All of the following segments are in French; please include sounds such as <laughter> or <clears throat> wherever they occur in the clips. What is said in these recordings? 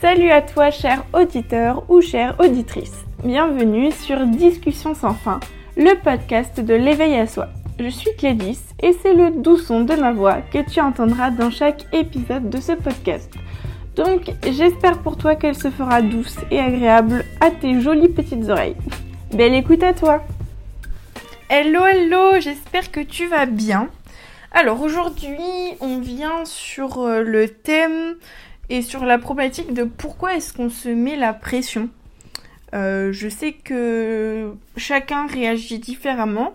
Salut à toi cher auditeur ou chère auditrice. Bienvenue sur Discussion sans fin, le podcast de l'éveil à soi. Je suis Clédis et c'est le doux son de ma voix que tu entendras dans chaque épisode de ce podcast. Donc j'espère pour toi qu'elle se fera douce et agréable à tes jolies petites oreilles. Belle écoute à toi Hello hello, j'espère que tu vas bien. Alors aujourd'hui on vient sur euh, le thème et sur la problématique de pourquoi est-ce qu'on se met la pression. Euh, je sais que chacun réagit différemment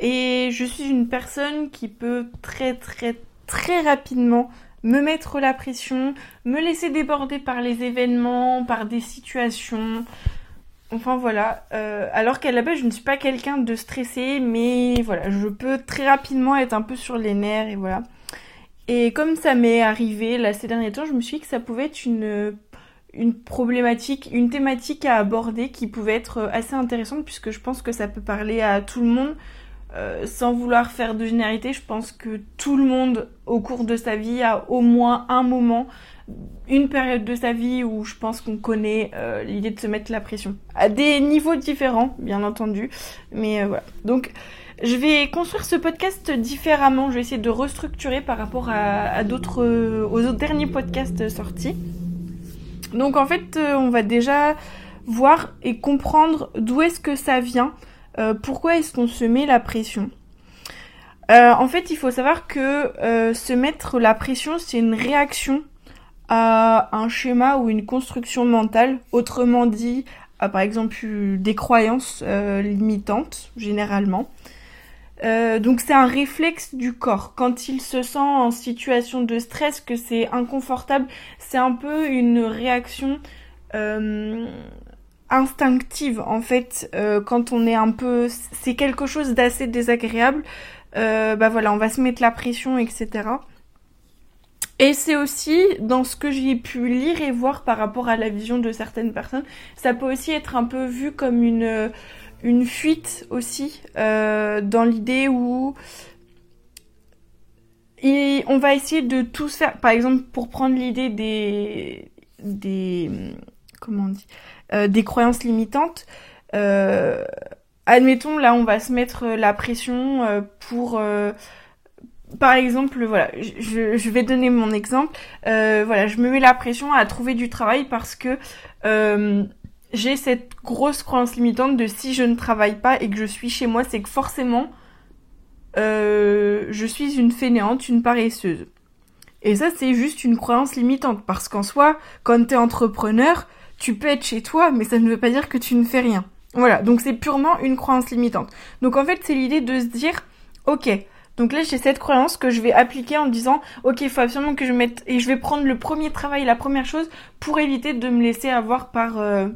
et je suis une personne qui peut très très très rapidement me mettre la pression, me laisser déborder par les événements, par des situations. Enfin voilà. Euh, alors qu'à la base je ne suis pas quelqu'un de stressé, mais voilà, je peux très rapidement être un peu sur les nerfs et voilà. Et comme ça m'est arrivé là ces derniers temps, je me suis dit que ça pouvait être une, problématique, une thématique à aborder qui pouvait être assez intéressante puisque je pense que ça peut parler à tout le monde. Euh, sans vouloir faire de généralité, je pense que tout le monde au cours de sa vie a au moins un moment, une période de sa vie où je pense qu'on connaît euh, l'idée de se mettre la pression. À des niveaux différents, bien entendu. Mais euh, voilà. Donc je vais construire ce podcast différemment. Je vais essayer de restructurer par rapport à, d'autres, aux autres derniers podcasts sortis. Donc en fait, euh, on va déjà voir et comprendre d'où est-ce que ça vient. Euh, pourquoi est-ce qu'on se met la pression euh, En fait, il faut savoir que se mettre la pression, c'est une réaction à un schéma ou une construction mentale. Autrement dit, par exemple des croyances limitantes, généralement. Euh, donc c'est un réflexe du corps. Quand il se sent en situation de stress, que c'est inconfortable, c'est un peu une réaction euh, instinctive en fait. Euh, quand on est un peu, c'est quelque chose d'assez désagréable. bah voilà, on va se mettre la pression, etc. Et c'est aussi dans ce que j'ai pu lire et voir par rapport à la vision de certaines personnes, ça peut aussi être un peu vu comme une une fuite aussi euh, dans l'idée où on va essayer de tout faire. Par exemple, pour prendre l'idée des des comment on dit euh, des croyances limitantes. Euh, admettons là, on va se mettre la pression pour par exemple, voilà, je, je, vais donner mon exemple. voilà, je me mets la pression à trouver du travail parce que j'ai cette grosse croyance limitante de si je ne travaille pas et que je suis chez moi, c'est que forcément, euh, je suis une fainéante, une paresseuse. Et ça, c'est juste une croyance limitante. Parce qu'en soi, quand t'es entrepreneur, tu peux être chez toi, mais ça ne veut pas dire que tu ne fais rien. Voilà, donc c'est purement une croyance limitante. Donc en fait, c'est l'idée de se dire, ok, donc là, j'ai cette croyance que je vais appliquer en disant, ok, il faut absolument que je mette, et je vais prendre le premier travail, la première chose, pour éviter de me laisser avoir par, euh,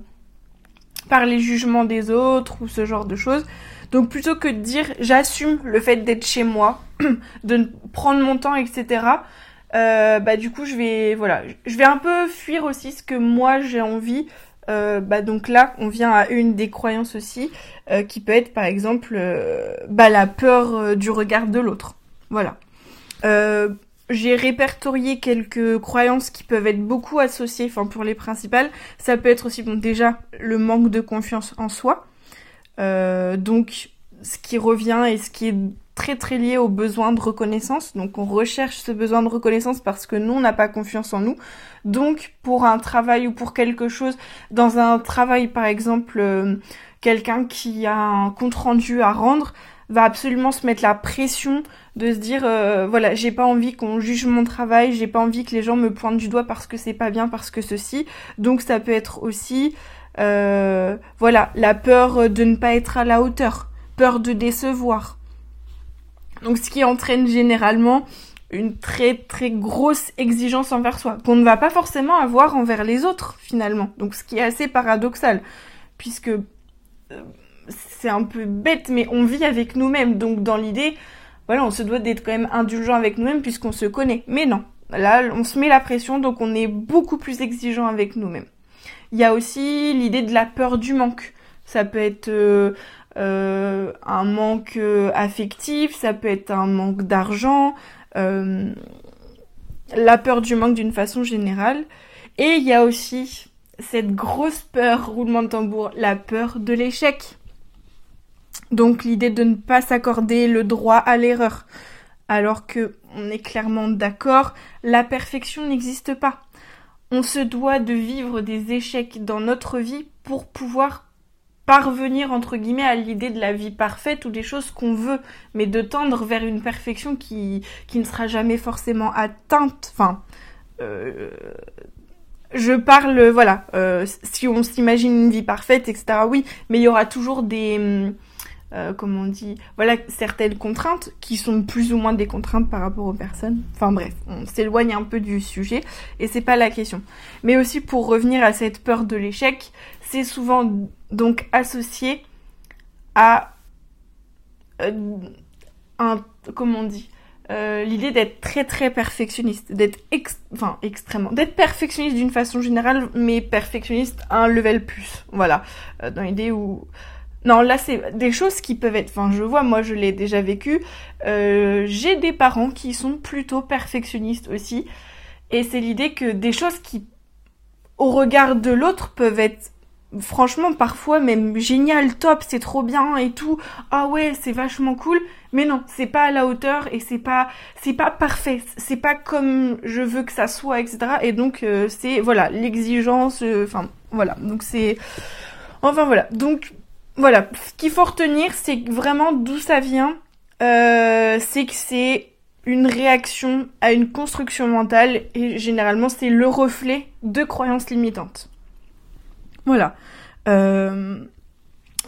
par les jugements des autres ou ce genre de choses. Donc plutôt que de dire j'assume le fait d'être chez moi, <clears throat> de prendre mon temps, etc. Euh, bah du coup je vais voilà, je vais un peu fuir aussi ce que moi j'ai envie. Euh, bah donc là on vient à une des croyances aussi euh, qui peut être par exemple bah la peur du regard de l'autre. Voilà j'ai répertorié quelques croyances qui peuvent être beaucoup associées, enfin pour les principales. Ça peut être aussi, bon, déjà, le manque de confiance en soi. Euh, donc, ce qui revient et ce qui est très très lié au besoin de reconnaissance. Donc, on recherche ce besoin de reconnaissance parce que nous, on n'a pas confiance en nous. Donc, pour un travail ou pour quelque chose, dans un travail, par exemple, euh, quelqu'un qui a un compte rendu à rendre, va absolument se mettre la pression de se dire euh, voilà j'ai pas envie qu'on juge mon travail j'ai pas envie que les gens me pointent du doigt parce que c'est pas bien parce que ceci. Donc ça peut être aussi euh, voilà la peur de ne pas être à la hauteur peur de décevoir. Donc ce qui entraîne généralement une très très grosse exigence envers soi qu'on ne va pas forcément avoir envers les autres finalement. Donc ce qui est assez paradoxal puisque euh, c'est un peu bête mais on vit avec nous-mêmes. Donc dans l'idée voilà, on se doit d'être quand même indulgent avec nous-mêmes puisqu'on se connaît. Mais non, là, on se met la pression, donc on est beaucoup plus exigeant avec nous-mêmes. Il y a aussi l'idée de la peur du manque. Ça peut être euh, euh, un manque euh, affectif, ça peut être un manque d'argent, la peur du manque d'une façon générale. Et il y a aussi cette grosse peur, roulement de tambour, la peur de l'échec. Donc l'idée de ne pas s'accorder le droit à l'erreur. Alors que on est clairement d'accord, la perfection n'existe pas. On se doit de vivre des échecs dans notre vie pour pouvoir parvenir entre guillemets à l'idée de la vie parfaite ou des choses qu'on veut, mais de tendre vers une perfection qui, ne sera jamais forcément atteinte. Enfin, euh, je parle, voilà, euh, si on s'imagine une vie parfaite, etc. Oui, mais il y aura toujours des, euh, comment on dit, voilà, certaines contraintes qui sont plus ou moins des contraintes par rapport aux personnes. Enfin bref, on s'éloigne un peu du sujet et c'est pas la question. Mais aussi pour revenir à cette peur de l'échec, c'est souvent donc associé à euh, un, comment on dit, euh, l'idée d'être très très perfectionniste, d'être enfin extrêmement, d'être perfectionniste d'une façon générale, mais perfectionniste à un level plus, voilà, dans l'idée où non, là c'est des choses qui peuvent être. Enfin, je vois, moi je l'ai déjà vécu. Euh, j'ai des parents qui sont plutôt perfectionnistes aussi, et c'est l'idée que des choses qui, au regard de l'autre, peuvent être franchement parfois même génial, top, c'est trop bien et tout. Ah ouais, c'est vachement cool. Mais non, c'est pas à la hauteur et c'est pas c'est pas parfait. C'est pas comme je veux que ça soit, etc. Et donc euh, c'est voilà l'exigence. Euh, enfin voilà. Donc c'est enfin voilà. Donc voilà. Ce qu'il faut retenir, c'est vraiment d'où ça vient. Euh, c'est que c'est une réaction à une construction mentale et généralement c'est le reflet de croyances limitantes. Voilà. Euh,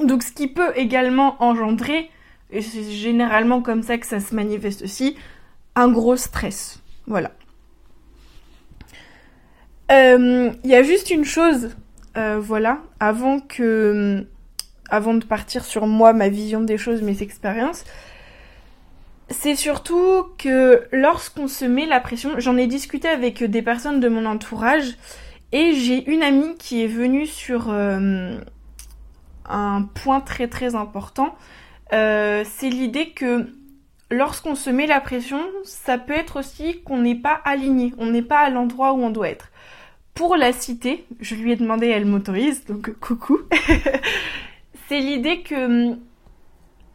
donc ce qui peut également engendrer, et c'est généralement comme ça que ça se manifeste aussi, un gros stress. Voilà. Euh, il y a juste une chose, voilà, avant que, avant de partir sur moi, ma vision des choses, mes expériences, c'est surtout que lorsqu'on se met la pression, j'en ai discuté avec des personnes de mon entourage et j'ai une amie qui est venue sur euh, un point très très important. Euh, c'est l'idée que lorsqu'on se met la pression, ça peut être aussi qu'on n'est pas aligné, on n'est pas à l'endroit où on doit être. Pour la citer, je lui ai demandé, elle m'autorise, donc coucou. <laughs> c'est l'idée que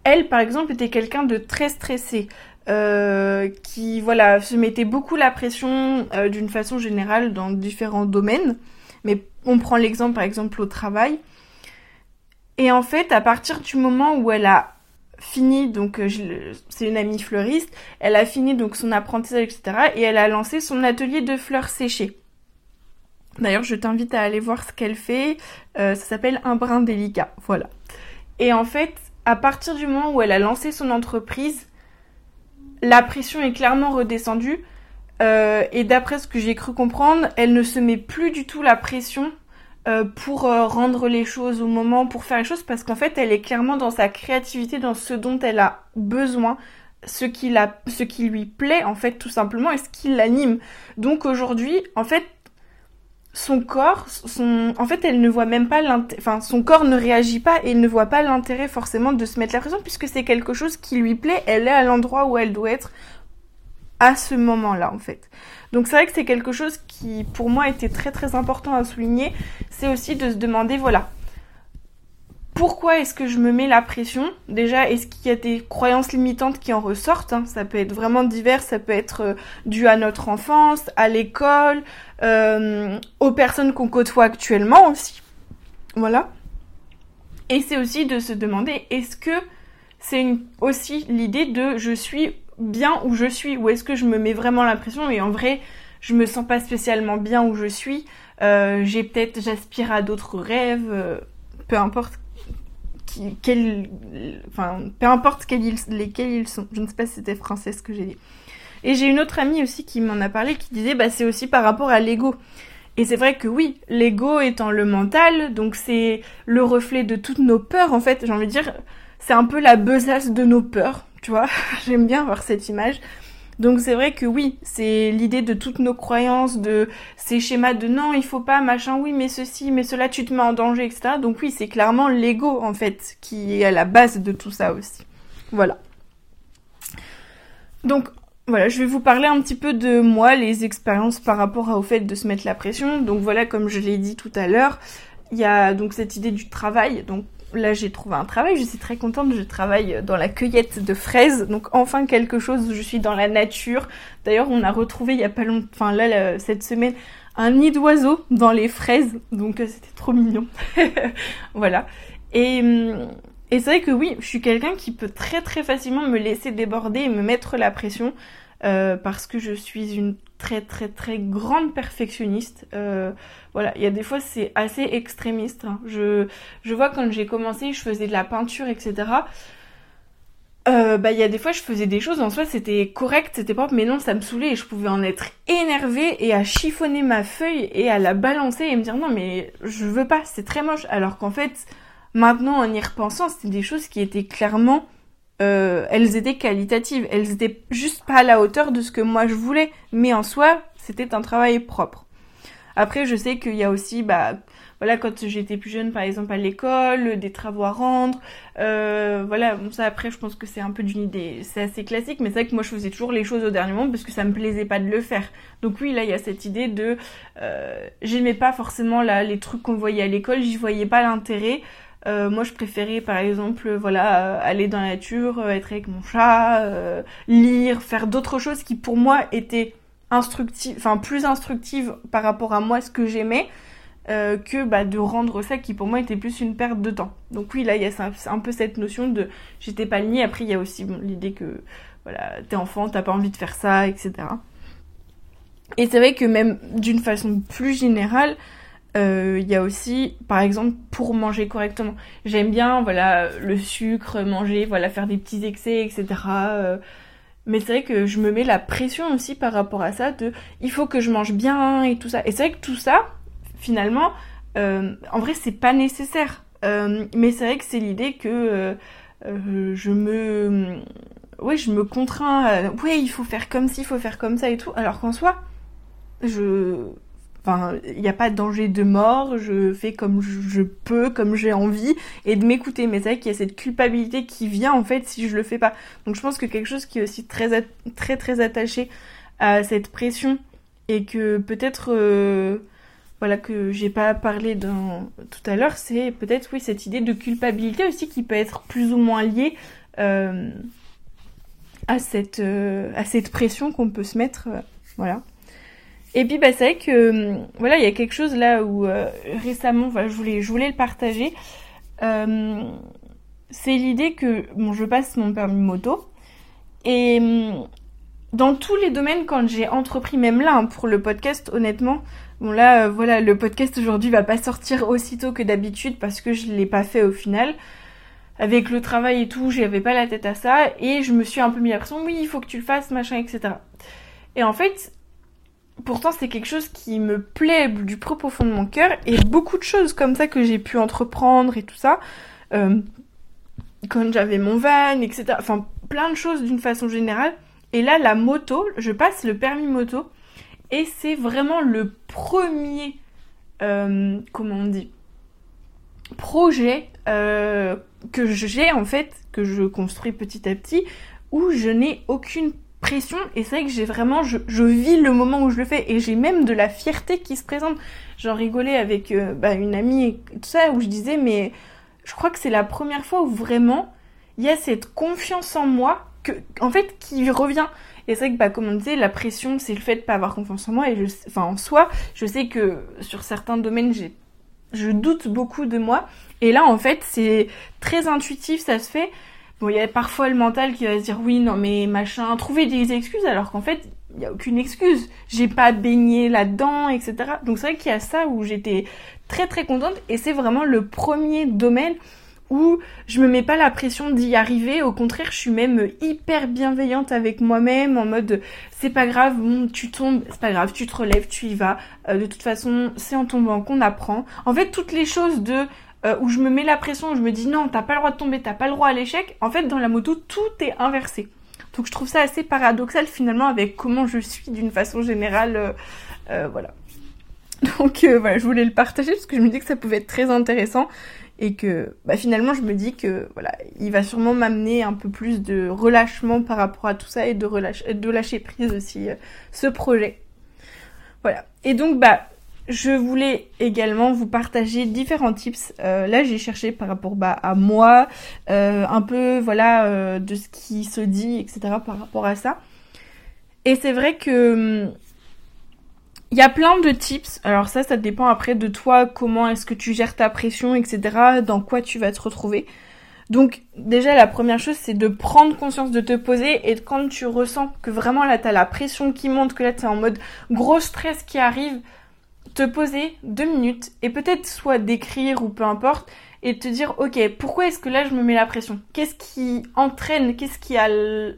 elle, par exemple, était quelqu'un de très stressé. Euh, qui voilà se mettait beaucoup la pression euh, d'une façon générale dans différents domaines. Mais on prend l'exemple par exemple au travail. Et en fait, à partir du moment où elle a fini, donc euh, c'est une amie fleuriste, elle a fini donc son apprentissage, etc. Et elle a lancé son atelier de fleurs séchées. D'ailleurs, je t'invite à aller voir ce qu'elle fait. ça s'appelle Un brin délicat. Voilà. Et en fait, à partir du moment où elle a lancé son entreprise, la pression est clairement redescendue. Euh, et d'après ce que j'ai cru comprendre, elle ne se met plus du tout la pression euh, pour euh, rendre les choses au moment, pour faire les choses, parce qu'en fait, elle est clairement dans sa créativité, dans ce dont elle a besoin, ce qui, ce qui lui plaît, en fait, tout simplement, et ce qui l'anime. Donc aujourd'hui, en fait, son corps, son, en fait, elle ne voit même pas l'intérêt, son corps ne réagit pas et ne voit pas l'intérêt forcément de se mettre la pression puisque c'est quelque chose qui lui plaît, elle est à l'endroit où elle doit être à ce moment-là, en fait. Donc c'est vrai que c'est quelque chose qui, pour moi, était très très important à souligner. C'est aussi de se demander, voilà, pourquoi est-ce que je me mets la pression? Déjà, est-ce qu'il y a des croyances limitantes qui en ressortent hein? Ça peut être vraiment divers, ça peut être euh, dû à notre enfance, à l'école, euh, aux personnes qu'on côtoie actuellement aussi. Voilà. Et c'est aussi de se demander, est-ce que c'est aussi l'idée de je suis bien où je suis? Ou est-ce que je me mets vraiment la pression et en vrai je me sens pas spécialement bien où je suis, euh, j'ai peut-être j'aspire à d'autres rêves, peu importe enfin, peu importe lesquels ils sont. Je ne sais pas si c'était français ce que j'ai dit. Et j'ai une autre amie aussi qui m'en a parlé, qui disait, bah, c'est aussi par rapport à l'ego. Et c'est vrai que oui, l'ego étant le mental, donc c'est le reflet de toutes nos peurs, en fait, j'ai envie de dire, c'est un peu la besace de nos peurs, tu vois. <laughs> J'aime bien voir cette image. Donc c'est vrai que oui, c'est l'idée de toutes nos croyances, de ces schémas de non, il faut pas, machin, oui, mais ceci, mais cela, tu te mets en danger, etc. Donc oui, c'est clairement l'ego en fait qui est à la base de tout ça aussi. Voilà. Donc voilà, je vais vous parler un petit peu de moi, les expériences par rapport au fait de se mettre la pression. Donc voilà, comme je l'ai dit tout à l'heure, il y a donc cette idée du travail. Donc là, j'ai trouvé un travail, je suis très contente, je travaille dans la cueillette de fraises. Donc enfin quelque chose où je suis dans la nature. D'ailleurs, on a retrouvé il y a pas longtemps, enfin là, cette semaine, un nid d'oiseaux dans les fraises. Donc euh, c'était trop mignon. <laughs> voilà. Et, hum, et c'est vrai que oui, je suis quelqu'un qui peut très très facilement me laisser déborder et me mettre la pression. Euh, parce que je suis une très très très grande perfectionniste. Euh, voilà, il y a des fois c'est assez extrémiste. Hein. Je, je vois quand j'ai commencé, je faisais de la peinture, etc. Euh, bah il y a des fois je faisais des choses en soi c'était correct c'était propre mais non ça me saoulait et je pouvais en être énervée et à chiffonner ma feuille et à la balancer et me dire non mais je veux pas c'est très moche alors qu'en fait maintenant en y repensant c'était des choses qui étaient clairement euh, elles étaient qualitatives, elles étaient juste pas à la hauteur de ce que moi je voulais, mais en soi, c'était un travail propre. Après, je sais qu'il y a aussi, bah, voilà, quand j'étais plus jeune, par exemple à l'école, des travaux à rendre, euh, voilà, bon, ça après, je pense que c'est un peu d'une idée, c'est assez classique, mais c'est vrai que moi je faisais toujours les choses au dernier moment parce que ça me plaisait pas de le faire. Donc oui, là, il y a cette idée de, euh, j'aimais pas forcément là les trucs qu'on voyait à l'école, j'y voyais pas l'intérêt. Euh, moi, je préférais, par exemple, voilà, euh, aller dans la nature, euh, être avec mon chat, lire, faire d'autres choses qui, pour moi, étaient instructives, enfin plus instructives par rapport à moi, ce que j'aimais, que bah, de rendre ça qui, pour moi, était plus une perte de temps. Donc oui, là, il y a un, peu cette notion de j'étais pas liée. Après, il y a aussi l'idée que, voilà, t'es enfant, t'as pas envie de faire ça, etc. Et c'est vrai que même d'une façon plus générale, euh, il y a aussi, par exemple, pour manger correctement. J'aime bien, voilà, le sucre, manger, voilà, faire des petits excès, etc. Euh, mais c'est vrai que je me mets la pression aussi par rapport à ça de il faut que je mange bien et tout ça. Et c'est vrai que tout ça, finalement, euh, en vrai, c'est pas nécessaire. mais c'est vrai que c'est l'idée que je me. Ouais, je me contrains. ouais, il faut faire comme ci, il faut faire comme ça et tout. Alors qu'en soi, je Enfin, il n'y a pas de danger de mort, je fais comme je peux, comme j'ai envie, et de m'écouter. Mais c'est vrai qu'il y a cette culpabilité qui vient en fait si je le fais pas. Donc je pense que quelque chose qui est aussi très très très attaché à cette pression et que peut-être euh, voilà que j'ai pas parlé tout à l'heure, c'est peut-être oui cette idée de culpabilité aussi qui peut être plus ou moins liée euh, à cette euh, à cette pression qu'on peut se mettre, voilà. Et puis bah, c'est vrai que hum, voilà, il y a quelque chose là où euh, récemment, voilà, je voulais, je voulais le partager. Euh, c'est l'idée que bon, je passe mon permis moto et hum, dans tous les domaines quand j'ai entrepris, même là hein, pour le podcast, honnêtement, bon là euh, voilà, le podcast aujourd'hui va pas sortir aussitôt que d'habitude parce que je l'ai pas fait au final. Avec le travail et tout, j'avais pas la tête à ça et je me suis un peu mis la pression. Oui, il faut que tu le fasses, machin, etc. Et en fait, pourtant c'est quelque chose qui me plaît du plus profond de mon cœur et beaucoup de choses comme ça que j'ai pu entreprendre et tout ça euh, quand j'avais mon van etc enfin plein de choses d'une façon générale. Et là la moto je passe le permis moto et c'est vraiment le premier euh, comment on dit projet euh, que j'ai en fait que je construis petit à petit où je n'ai aucune pression et c'est vrai que j'ai vraiment je, vis le moment où je le fais et j'ai même de la fierté qui se présente. J'en rigolais avec euh, bah, une amie et tout ça où je disais mais je crois que c'est la première fois où vraiment il y a cette confiance en moi que en fait qui revient. Et c'est vrai que bah comme on disait la pression c'est le fait de pas avoir confiance en moi et je enfin en soi je sais que sur certains domaines j'ai je doute beaucoup de moi. Et là en fait c'est très intuitif ça se fait Bon, il y a parfois le mental qui va se dire oui, non, mais machin, trouver des excuses alors qu'en fait, il n'y a aucune excuse. J'ai pas baigné là-dedans, etc. Donc c'est vrai qu'il y a ça où j'étais très très contente et c'est vraiment le premier domaine où je me mets pas la pression d'y arriver. Au contraire, je suis même hyper bienveillante avec moi-même en mode c'est pas grave, bon, tu tombes, c'est pas grave, tu te relèves, tu y vas. Euh, de toute façon, c'est en tombant qu'on apprend. En fait, toutes les choses de euh, où je me mets la pression, où je me dis non, t'as pas le droit de tomber, t'as pas le droit à l'échec, en fait dans la moto tout est inversé. Donc je trouve ça assez paradoxal finalement avec comment je suis d'une façon générale. Euh, euh, voilà. <laughs> Donc voilà, je voulais le partager parce que je me dis que ça pouvait être très intéressant. et que bah, finalement je me dis que voilà, il va sûrement m'amener un peu plus de relâchement par rapport à tout ça et de, de lâcher prise aussi ce projet. Voilà. Et donc bah je voulais également vous partager différents tips. Euh, là, j'ai cherché par rapport bah, à moi, euh, un peu voilà de ce qui se dit, etc. par rapport à ça. Et c'est vrai que il y a plein de tips. Alors ça, ça dépend après de toi, comment est-ce que tu gères ta pression, etc. Dans quoi tu vas te retrouver. Donc déjà la première chose c'est de prendre conscience de te poser et quand tu ressens que vraiment là t'as la pression qui monte, que là t'es en mode gros stress qui arrive, te poser deux minutes et peut-être soit d'écrire ou peu importe et te dire ok pourquoi est-ce que là je me mets la pression? Qu'est-ce qui entraîne? Qu'est-ce qui a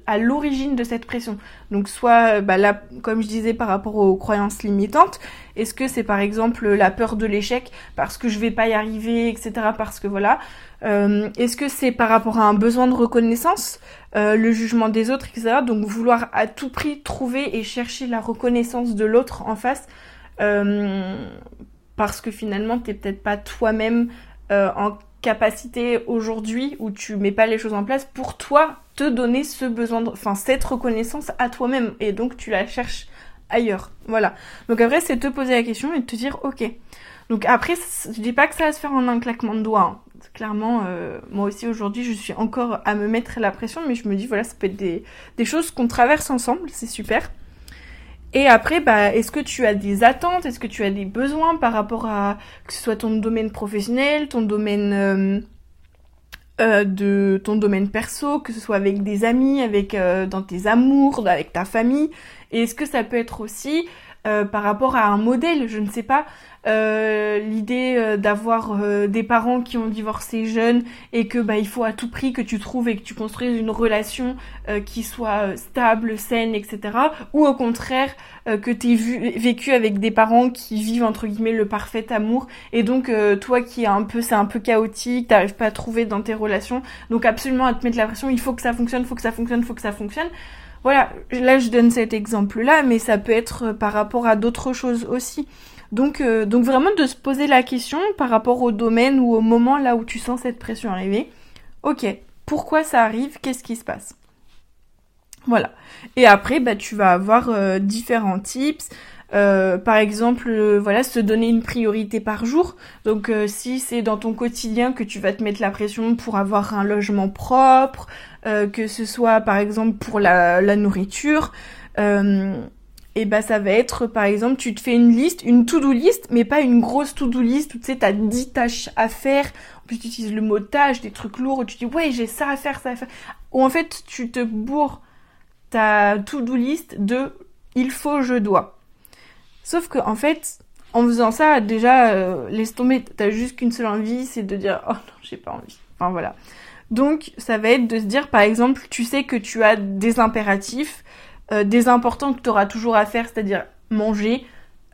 à l'origine de cette pression? Donc soit bah là comme je disais par rapport aux croyances limitantes, est-ce que c'est par exemple la peur de l'échec parce que je vais pas y arriver etc parce que voilà. Euh, Est-ce que c'est par rapport à un besoin de reconnaissance, euh, le jugement des autres etc Donc vouloir à tout prix trouver et chercher la reconnaissance de l'autre en face euh, parce que finalement t'es peut-être pas toi-même euh, en capacité aujourd'hui où tu mets pas les choses en place pour toi te donner ce besoin, enfin cette reconnaissance à toi-même et donc tu la cherches ailleurs. Voilà. Donc après c'est te poser la question et te dire ok. Donc après je dis pas que ça va se faire en un claquement de doigts. Hein. Clairement, euh, moi aussi aujourd'hui je suis encore à me mettre la pression, mais je me dis voilà ça peut être des choses qu'on traverse ensemble, c'est super. Et après, bah, est-ce que tu as des attentes? Est-ce que tu as des besoins par rapport à que ce soit ton domaine professionnel, ton domaine euh, euh, de ton domaine perso, que ce soit avec des amis, avec euh, dans tes amours, avec ta famille? Et est-ce que ça peut être aussi par rapport à un modèle Je ne sais pas. Euh, l'idée euh, d'avoir euh, des parents qui ont divorcé jeunes et que bah il faut à tout prix que tu trouves et que tu construises une relation qui soit stable, saine, etc. Ou au contraire que tu vécu avec des parents qui vivent entre guillemets le parfait amour et donc toi qui est un peu c'est un peu chaotique, t'arrives pas à trouver dans tes relations, donc absolument à te mettre la pression, il faut que ça fonctionne, faut que ça fonctionne, faut que ça fonctionne. Voilà, là je donne cet exemple là, mais ça peut être par rapport à d'autres choses aussi. Donc, euh, donc vraiment de se poser la question par rapport au domaine ou au moment là où tu sens cette pression arriver. Ok, pourquoi ça arrive? Qu'est-ce qui se passe? Voilà. Et après, bah, tu vas avoir euh, différents tips. Euh, par exemple, voilà, se donner une priorité par jour. Donc, si c'est dans ton quotidien que tu vas te mettre la pression pour avoir un logement propre, que ce soit par exemple pour la, nourriture, et bah ça va être par exemple tu te fais une liste, une to-do list, mais pas une grosse to-do list où tu sais t'as 10 tâches à faire, en plus tu utilises le mot tâche, des trucs lourds où tu dis ouais j'ai ça à faire, ça à faire, ou en fait tu te bourres ta to-do list de il faut, je dois. Sauf que en fait en faisant ça déjà euh, laisse tomber, t'as juste qu'une seule envie, c'est de dire oh non j'ai pas envie. Enfin voilà. Donc ça va être de se dire par exemple tu sais que tu as des impératifs, euh, des importants que tu auras toujours à faire, c'est-à-dire manger,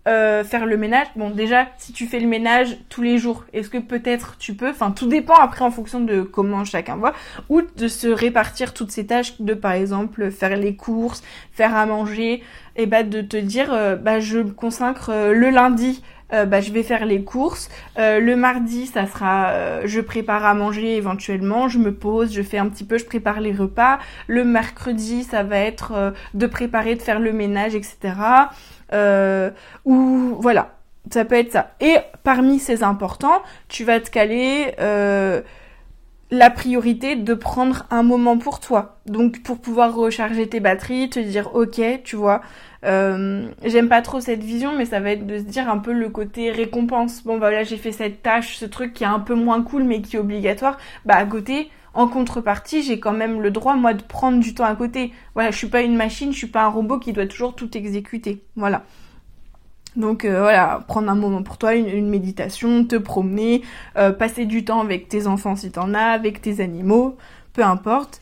euh, faire le ménage. Bon, déjà, si tu fais le ménage tous les jours, est-ce que peut-être tu peux, enfin, tout dépend après en fonction de comment chacun voit, ou de se répartir toutes ces tâches, de par exemple faire les courses, faire à manger, et bah de te dire, euh, bah je me consacre le lundi euh, bah, je vais faire les courses. Euh, le mardi, ça sera, euh, je prépare à manger éventuellement, je me pose, je fais un petit peu, je prépare les repas. Le mercredi, ça va être de préparer, de faire le ménage, etc. ou voilà, ça peut être ça. Et parmi ces importants, tu vas te caler la priorité de prendre un moment pour toi. Donc pour pouvoir recharger tes batteries, te dire ok, tu vois, euh, j'aime pas trop cette vision, mais ça va être de se dire un peu le côté récompense. Bon, bah là, j'ai fait cette tâche, ce truc qui est un peu moins cool, mais qui est obligatoire. Bah, à côté, en contrepartie, j'ai quand même le droit, moi, de prendre du temps à côté. Voilà, je suis pas une machine, je suis pas un robot qui doit toujours tout exécuter. Voilà. Donc euh, voilà, prendre un moment pour toi, une, méditation, te promener, euh, passer du temps avec tes enfants si t'en as, avec tes animaux, peu importe.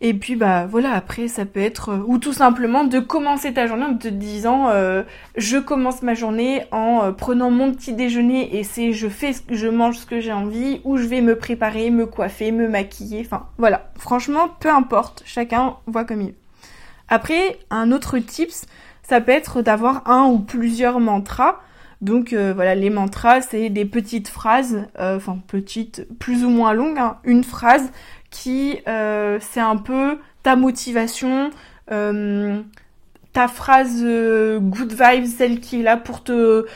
Et puis bah voilà, après ça peut être euh, ou tout simplement de commencer ta journée en te disant je commence ma journée en prenant mon petit déjeuner et c'est je fais je mange ce que j'ai envie ou je vais me préparer, me coiffer, me maquiller, enfin voilà. Franchement, peu importe, chacun voit comme il veut. Après, un autre tips, ça peut être d'avoir un ou plusieurs mantras. Donc voilà, les mantras, c'est des petites phrases, enfin petites, plus ou moins longues, hein, une phrase qui c'est un peu ta motivation, ta phrase good vibes, celle qui est là pour te euh,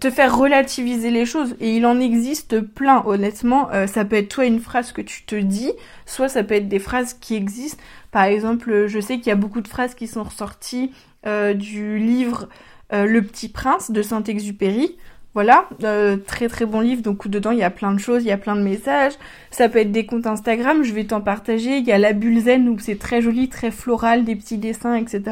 te faire relativiser les choses. Et il en existe plein, honnêtement. Euh, ça peut être soit une phrase que tu te dis, soit ça peut être des phrases qui existent. Par exemple, je sais qu'il y a beaucoup de phrases qui sont ressorties euh, du livre Le Petit Prince de Saint-Exupéry. Voilà, euh, très très bon livre, donc dedans il y a plein de choses, il y a plein de messages. Ça peut être des comptes Instagram, je vais t'en partager. Il y a la bulle zen où c'est très joli, très floral, des petits dessins, etc.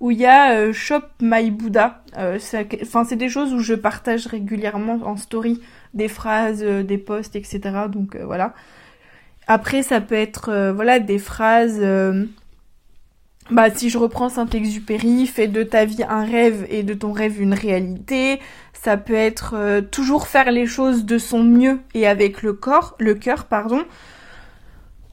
Où il y a euh, Shop My Buddha. Euh, enfin, c'est des choses où je partage régulièrement en story des phrases, des posts, etc. Donc voilà. Après, ça peut être voilà des phrases bah, si je reprends Saint-Exupéry, fais de ta vie un rêve et de ton rêve une réalité. Ça peut être euh, toujours faire les choses de son mieux et avec le corps, le cœur, pardon.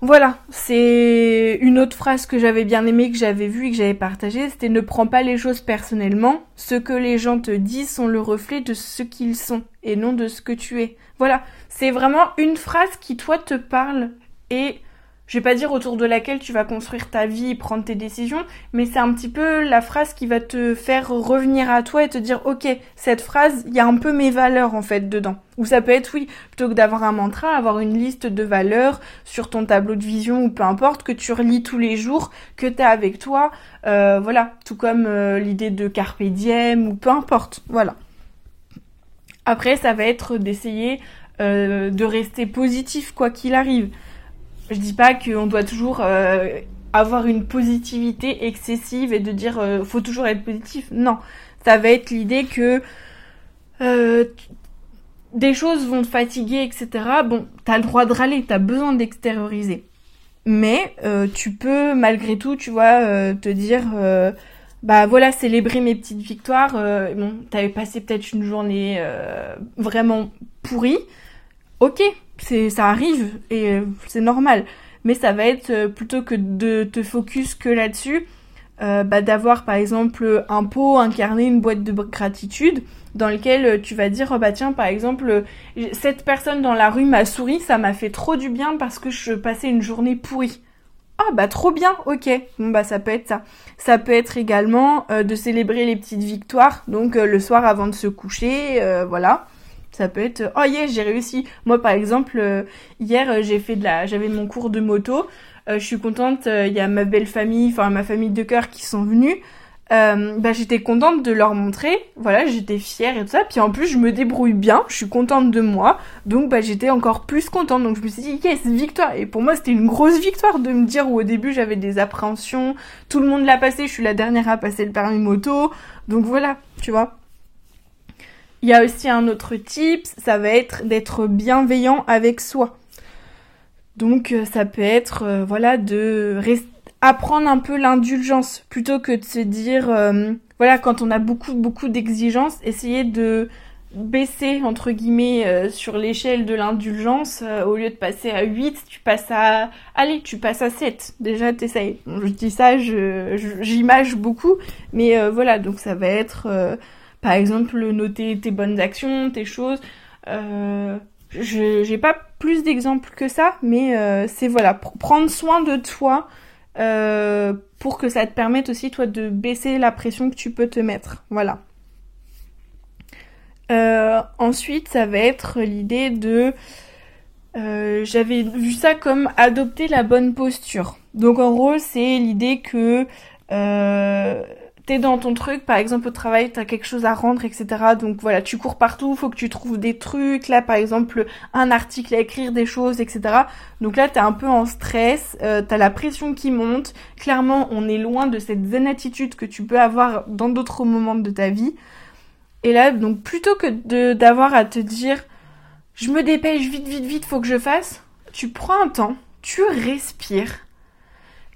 Voilà, c'est une autre phrase que j'avais bien aimée, que j'avais vue et que j'avais partagée, c'était ne prends pas les choses personnellement, ce que les gens te disent sont le reflet de ce qu'ils sont et non de ce que tu es. Voilà, c'est vraiment une phrase qui toi te parle et je vais pas dire autour de laquelle tu vas construire ta vie et prendre tes décisions, mais c'est un petit peu la phrase qui va te faire revenir à toi et te dire ok, cette phrase, il y a un peu mes valeurs en fait dedans. Ou ça peut être oui, plutôt que d'avoir un mantra, avoir une liste de valeurs sur ton tableau de vision ou peu importe, que tu relis tous les jours, que tu as avec toi, euh, voilà, tout comme euh, l'idée de carpe diem ou peu importe, voilà. Après, ça va être d'essayer euh, de rester positif quoi qu'il arrive. Je dis pas qu'on doit toujours euh, avoir une positivité excessive et de dire euh, faut toujours être positif. Non, ça va être l'idée que euh, des choses vont te fatiguer, etc. Bon, t'as le droit de râler, t'as besoin d'extérioriser. Mais tu peux malgré tout, tu vois, te dire bah voilà, célébrer mes petites victoires. bon, t'avais passé peut-être une journée vraiment pourrie. Ok, c'est ça arrive et euh, c'est normal. Mais ça va être euh, plutôt que de te focus que là-dessus, euh, bah, d'avoir par exemple un pot, un carnet, une boîte de gratitude dans lequel tu vas dire oh, bah tiens par exemple cette personne dans la rue m'a souri, ça m'a fait trop du bien parce que je passais une journée pourrie. Ah bah trop bien, ok. Bon bah ça peut être ça. Ça peut être également de célébrer les petites victoires, donc le soir avant de se coucher, voilà. Ça peut être oh yes j'ai réussi. Moi par exemple euh, hier euh, j'ai fait de la j'avais mon cours de moto. Euh, je suis contente. Il y a ma belle famille, enfin ma famille de cœur qui sont venus. bah j'étais contente de leur montrer. Voilà j'étais fière et tout ça. Puis en plus je me débrouille bien. Je suis contente de moi. Donc bah j'étais encore plus contente. Donc je me suis dit yes victoire. Et pour moi c'était une grosse victoire de me dire où au début j'avais des appréhensions. Tout le monde l'a passé. Je suis la dernière à passer le permis moto. Donc voilà tu vois. Il y a aussi un autre type, ça va être d'être bienveillant avec soi. Donc euh, ça peut être euh, voilà de apprendre un peu l'indulgence plutôt que de se dire euh, voilà quand on a beaucoup beaucoup d'exigences, essayer de baisser entre guillemets sur l'échelle de l'indulgence au lieu de passer à 8, tu passes à allez, tu passes à 7. Déjà t'essayes. je dis ça, j'image beaucoup mais voilà, donc ça va être par exemple, noter tes bonnes actions, tes choses. Euh, je j'ai pas plus d'exemples que ça, mais euh, c'est voilà, prendre soin de toi euh, pour que ça te permette aussi toi de baisser la pression que tu peux te mettre. Voilà. ensuite, ça va être l'idée de j'avais vu ça comme adopter la bonne posture. Donc en gros, c'est l'idée que t'es dans ton truc, par exemple au travail, t'as quelque chose à rendre, etc. Donc voilà, tu cours partout, faut que tu trouves des trucs. Là, par exemple, un article à écrire, des choses, etc. Donc là, t'es un peu en stress, euh, t'as la pression qui monte. Clairement, on est loin de cette zen attitude que tu peux avoir dans d'autres moments de ta vie. Et là, donc plutôt que d'avoir à te dire, je me dépêche vite, vite, vite, faut que je fasse, tu prends un temps, tu respires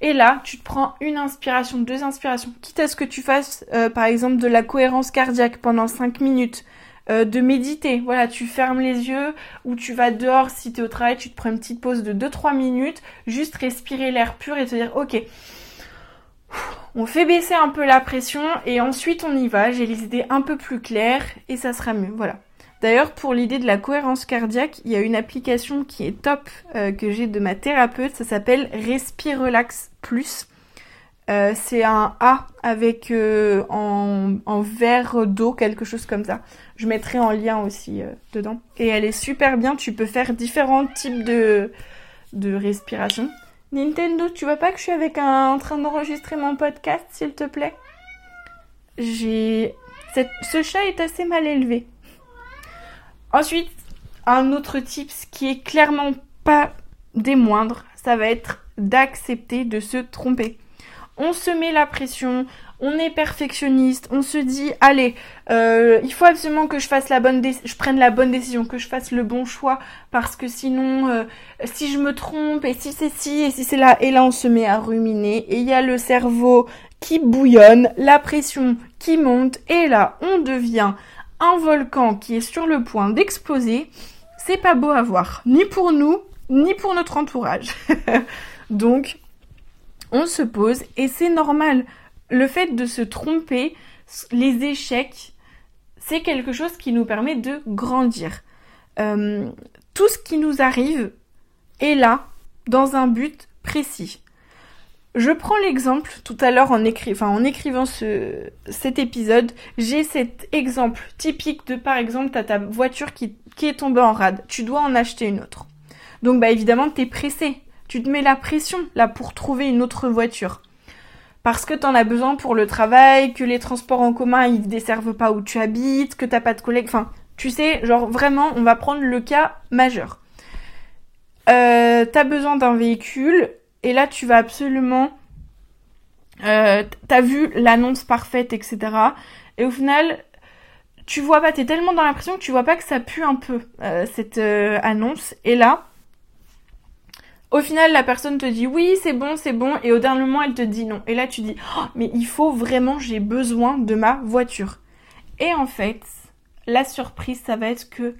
et là, tu te prends une inspiration, deux inspirations, quitte à ce que tu fasses, euh, par exemple, de la cohérence cardiaque pendant 5 minutes, euh, de méditer. Voilà, tu fermes les yeux ou tu vas dehors si tu es au travail, tu te prends une petite pause de 2-3 minutes, juste respirer l'air pur et te dire, ok, On fait baisser un peu la pression et ensuite on y va. J'ai les idées un peu plus claires et ça sera mieux. Voilà. D'ailleurs, pour l'idée de la cohérence cardiaque, il y a une application qui est top euh, que j'ai de ma thérapeute. Ça s'appelle Respire Relax Plus. Euh, c'est un A avec euh, en, verre d'eau, quelque chose comme ça. Je mettrai en lien aussi dedans. Et elle est super bien. Tu peux faire différents types de, de respiration. Nintendo, tu vois pas que je suis avec un, en train d'enregistrer mon podcast, s'il te plaît? J'ai... Ce chat est assez mal élevé. Ensuite, un autre tips qui est clairement pas des moindres, ça va être d'accepter de se tromper. On se met la pression, on est perfectionniste, on se dit allez, euh, il faut absolument que je fasse la bonne je prenne la bonne décision, que je fasse le bon choix parce que sinon euh, si je me trompe et si c'est ci et si c'est là et là on se met à ruminer et il y a le cerveau qui bouillonne, la pression qui monte et là on devient volcan qui est sur le point d'exploser. C'est pas beau à voir, ni pour nous, ni pour notre entourage. <laughs> Donc on se pose et c'est normal le fait de se tromper, les échecs, c'est quelque chose qui nous permet de grandir. Euh, tout ce qui nous arrive est là, dans un but précis. Je prends l'exemple tout à l'heure en, écrivant ce, cet épisode, j'ai cet exemple typique de par exemple, tu as ta voiture qui, est tombée en rade, tu dois en acheter une autre. Donc bah évidemment, tu es pressé, tu te mets la pression là pour trouver une autre voiture. Parce que t'en as besoin pour le travail, que les transports en commun ils desservent pas où tu habites, que t'as pas de collègues, enfin, tu sais, genre vraiment, on va prendre le cas majeur. Euh, t'as besoin d'un véhicule et là tu vas absolument, euh, t'as vu l'annonce parfaite, etc. Et au final, tu vois pas, t'es tellement dans l'impression que tu vois pas que ça pue un peu euh, cette euh, annonce. Et là, au final, la personne te dit oui, c'est bon, c'est bon, et au dernier moment, elle te dit non. Et là, tu dis, oh, mais il faut vraiment, j'ai besoin de ma voiture. Et en fait, la surprise, ça va être que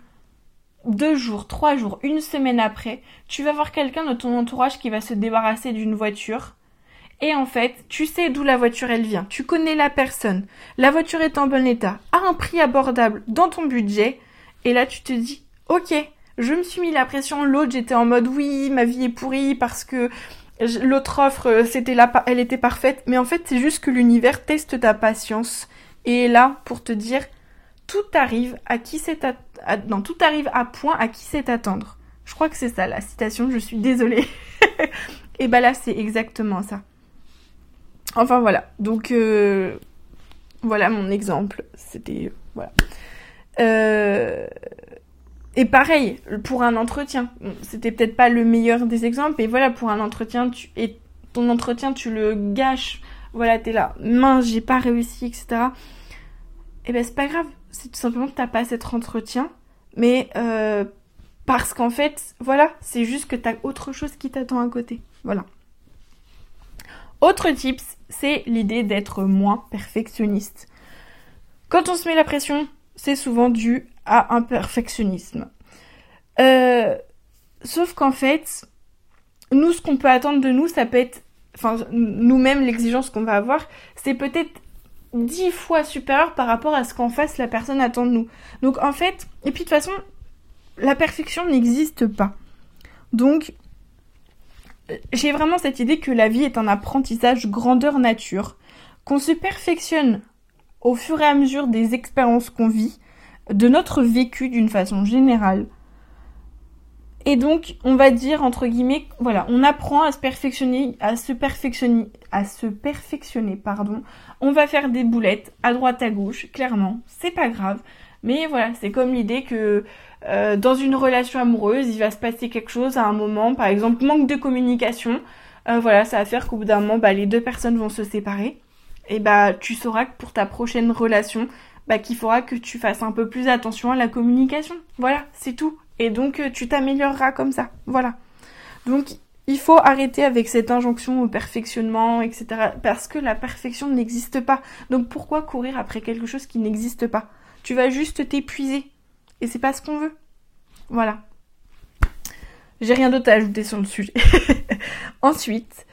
deux jours, trois jours, une semaine après, tu vas voir quelqu'un de ton entourage qui va se débarrasser d'une voiture. Et en fait, tu sais d'où la voiture elle vient. Tu connais la personne. La voiture est en bon état, à un prix abordable dans ton budget. Et là, tu te dis, ok, je me suis mis la pression. L'autre, j'étais en mode oui, ma vie est pourrie parce que l'autre offre, euh, c'était là, elle était parfaite. Mais en fait, c'est juste que l'univers teste ta patience et est là pour te dire tout arrive à qui c'est non, tout arrive à point à qui c'est attendre. Je crois que c'est ça la citation. Je suis désolée. <laughs> et bah là, c'est exactement ça. Enfin voilà. Donc euh, voilà mon exemple. C'était voilà. Euh, et pareil, pour un entretien, c'était peut-être pas le meilleur des exemples, mais voilà, pour un entretien, tu, et ton entretien, tu le gâches, voilà, t'es là, mince, j'ai pas réussi, etc. Et eh ben c'est pas grave, c'est tout simplement que t'as pas cet entretien, mais euh, parce qu'en fait, voilà, c'est juste que t'as autre chose qui t'attend à côté, voilà. Autre tips, c'est l'idée d'être moins perfectionniste. Quand on se met la pression, c'est souvent dû à un perfectionnisme. Euh, sauf qu'en fait, nous, ce qu'on peut attendre de nous, ça peut être, enfin, nous-mêmes, l'exigence qu'on va avoir, c'est peut-être dix fois supérieur par rapport à ce qu'en face la personne attend de nous. Donc en fait, et puis de toute façon, la perfection n'existe pas. Donc, j'ai vraiment cette idée que la vie est un apprentissage grandeur nature, qu'on se perfectionne au fur et à mesure des expériences qu'on vit, de notre vécu d'une façon générale. Et donc, on va dire entre guillemets, voilà, on apprend à se perfectionner, à se perfectionner, à se perfectionner, pardon. On va faire des boulettes à droite à gauche, clairement, c'est pas grave. Mais voilà, c'est comme l'idée que euh, dans une relation amoureuse, il va se passer quelque chose à un moment, par exemple manque de communication. Euh, voilà, ça va faire qu'au bout d'un moment, bah, les deux personnes vont se séparer. Et bah, tu sauras que pour ta prochaine relation, bah, qu'il faudra que tu fasses un peu plus attention à la communication. Voilà, c'est tout. Et donc euh, tu t'amélioreras comme ça. Voilà. Donc il faut arrêter avec cette injonction au perfectionnement, etc. Parce que la perfection n'existe pas. Donc pourquoi courir après quelque chose qui n'existe pas? Tu vas juste t'épuiser. Et c'est pas ce qu'on veut. Voilà. J'ai rien d'autre à ajouter sur le sujet. <laughs> Ensuite,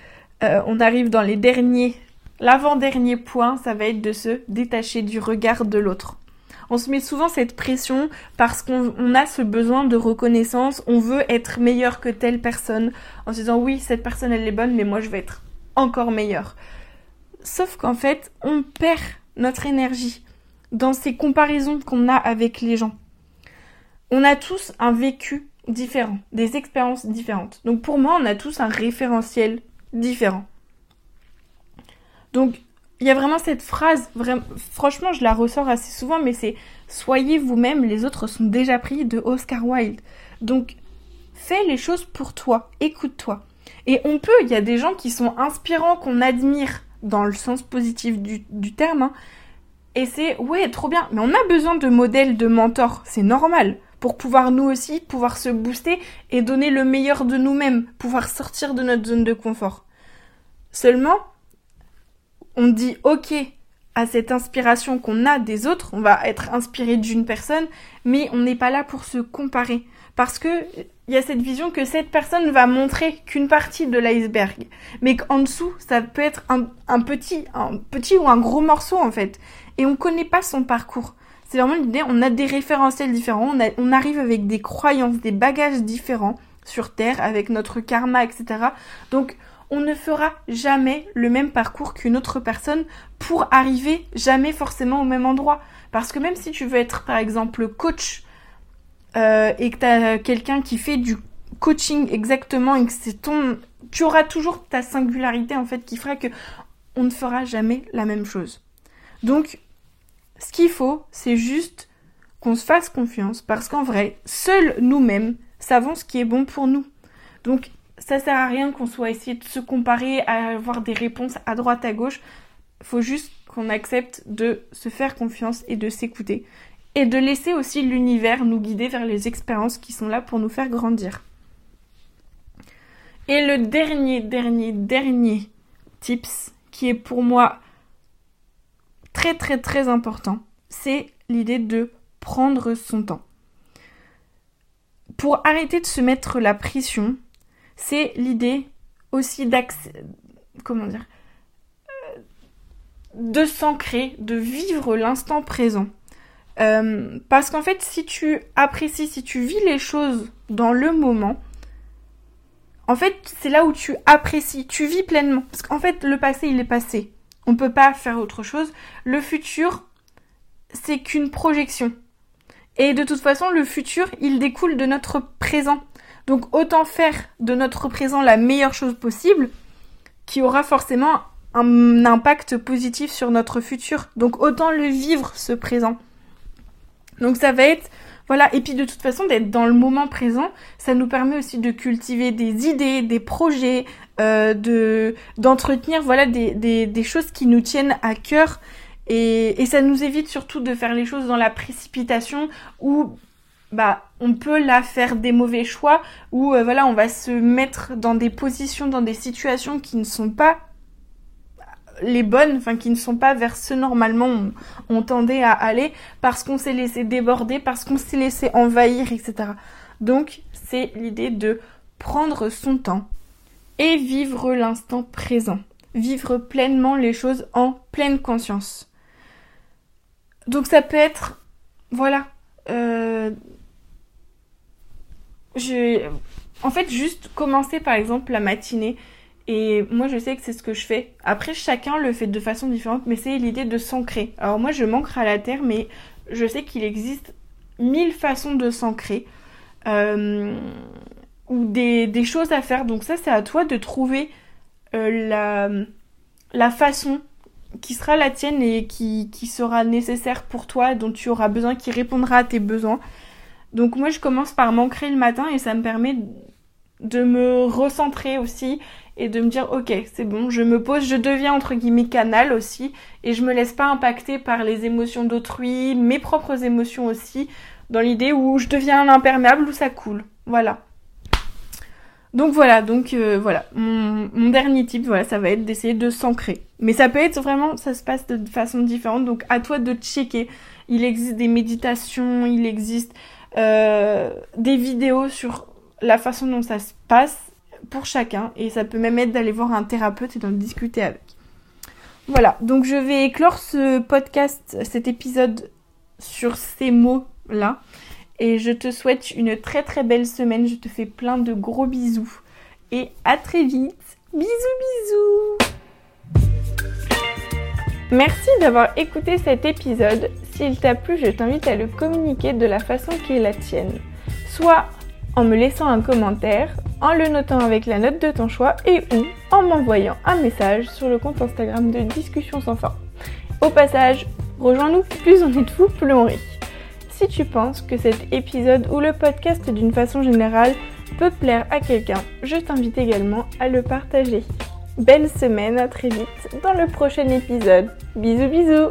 euh, on arrive dans les derniers l'avant-dernier point, ça va être de se détacher du regard de l'autre. On se met souvent cette pression parce qu'on a ce besoin de reconnaissance, on veut être meilleur que telle personne en se disant oui, cette personne elle est bonne, mais moi je vais être encore meilleur. Sauf qu'en fait, on perd notre énergie dans ces comparaisons qu'on a avec les gens. On a tous un vécu différent, des expériences différentes. Donc pour moi, on a tous un référentiel différent. Donc il y a vraiment cette phrase, franchement, je la ressors assez souvent, mais c'est soyez vous-même, les autres sont déjà pris de Oscar Wilde. Donc, fais les choses pour toi, écoute-toi. Et on peut, il y a des gens qui sont inspirants, qu'on admire dans le sens positif du, terme, hein. et c'est, ouais, trop bien, mais on a besoin de modèles, de mentors, c'est normal, pour pouvoir nous aussi, pouvoir se booster et donner le meilleur de nous-mêmes, pouvoir sortir de notre zone de confort. Seulement, on dit ok à cette inspiration qu'on a des autres, on va être inspiré d'une personne, mais on n'est pas là pour se comparer. Parce que il y a cette vision que cette personne va montrer qu'une partie de l'iceberg, mais qu'en dessous, ça peut être un, petit, un petit ou un gros morceau en fait. Et on connaît pas son parcours. C'est vraiment l'idée, on a des référentiels différents, on, on arrive avec des croyances, des bagages différents sur Terre, avec notre karma, etc. Donc, on ne fera jamais le même parcours qu'une autre personne pour arriver jamais forcément au même endroit. Parce que même si tu veux être par exemple coach euh, et que tu as quelqu'un qui fait du coaching exactement et que c'est ton... Tu auras toujours ta singularité en fait qui fera que on ne fera jamais la même chose. Donc, ce qu'il faut, c'est juste qu'on se fasse confiance parce qu'en vrai, seuls nous-mêmes savons ce qui est bon pour nous. Donc, ça sert à rien qu'on soit essayé de se comparer, à avoir des réponses à droite, à gauche. Faut juste qu'on accepte de se faire confiance et de s'écouter. Et de laisser aussi l'univers nous guider vers les expériences qui sont là pour nous faire grandir. Et le dernier, dernier, dernier tips qui est pour moi très très très important, c'est l'idée de prendre son temps. Pour arrêter de se mettre la pression, c'est l'idée aussi d'accès, comment dire, euh, de s'ancrer, de vivre l'instant présent. Euh, parce qu'en fait, si tu apprécies, si tu vis les choses dans le moment, en fait, c'est là où tu apprécies, tu vis pleinement. Parce qu'en fait, le passé, il est passé. On ne peut pas faire autre chose. Le futur, c'est qu'une projection. Et de toute façon, le futur, il découle de notre présent. Donc autant faire de notre présent la meilleure chose possible qui aura forcément un impact positif sur notre futur. Donc autant le vivre ce présent. Donc ça va être voilà, et puis de toute façon d'être dans le moment présent, ça nous permet aussi de cultiver des idées, des projets, euh, de d'entretenir voilà des, des, des, choses qui nous tiennent à cœur et, et ça nous évite surtout de faire les choses dans la précipitation ou bah on peut là faire des mauvais choix ou euh, voilà on va se mettre dans des positions dans des situations qui ne sont pas les bonnes enfin qui ne sont pas vers ce normalement on, on tendait à aller parce qu'on s'est laissé déborder parce qu'on s'est laissé envahir etc donc c'est l'idée de prendre son temps et vivre l'instant présent. Vivre pleinement les choses en pleine conscience. Donc ça peut être voilà euh, en fait, juste commencer par exemple la matinée. Et moi, je sais que c'est ce que je fais. Après, chacun le fait de façon différente, mais c'est l'idée de s'ancrer. Alors moi, je manquerai à la terre, mais je sais qu'il existe mille façons de s'ancrer. Euh, ou des, des, choses à faire. Donc ça, c'est à toi de trouver euh, la, la façon qui sera la tienne et qui, qui sera nécessaire pour toi, dont tu auras besoin, qui répondra à tes besoins. Donc moi je commence par m'ancrer le matin et ça me permet de me recentrer aussi et de me dire ok c'est bon je me pose je deviens entre guillemets canal aussi et je me laisse pas impacter par les émotions d'autrui mes propres émotions aussi dans l'idée où je deviens imperméable où ça coule voilà donc voilà donc euh, voilà mon, dernier type voilà ça va être d'essayer de s'ancrer mais ça peut être vraiment ça se passe de façon différente donc à toi de checker il existe des méditations il existe euh, des vidéos sur la façon dont ça se passe pour chacun et ça peut même être d'aller voir un thérapeute et d'en discuter avec. Voilà, donc je vais éclore ce podcast, cet épisode sur ces mots-là. Et je te souhaite une très très belle semaine. Je te fais plein de gros bisous. Et à très vite. Bisous bisous Merci d'avoir écouté cet épisode. S'il t'a plu, je t'invite à le communiquer de la façon qui est la tienne. Soit en me laissant un commentaire, en le notant avec la note de ton choix et ou en m'envoyant un message sur le compte Instagram de Discussion sans fin. Au passage, rejoins-nous, plus on est de fous, plus on rit. Si tu penses que cet épisode ou le podcast d'une façon générale peut plaire à quelqu'un, je t'invite également à le partager. Belle semaine, à très vite dans le prochain épisode. Bisous bisous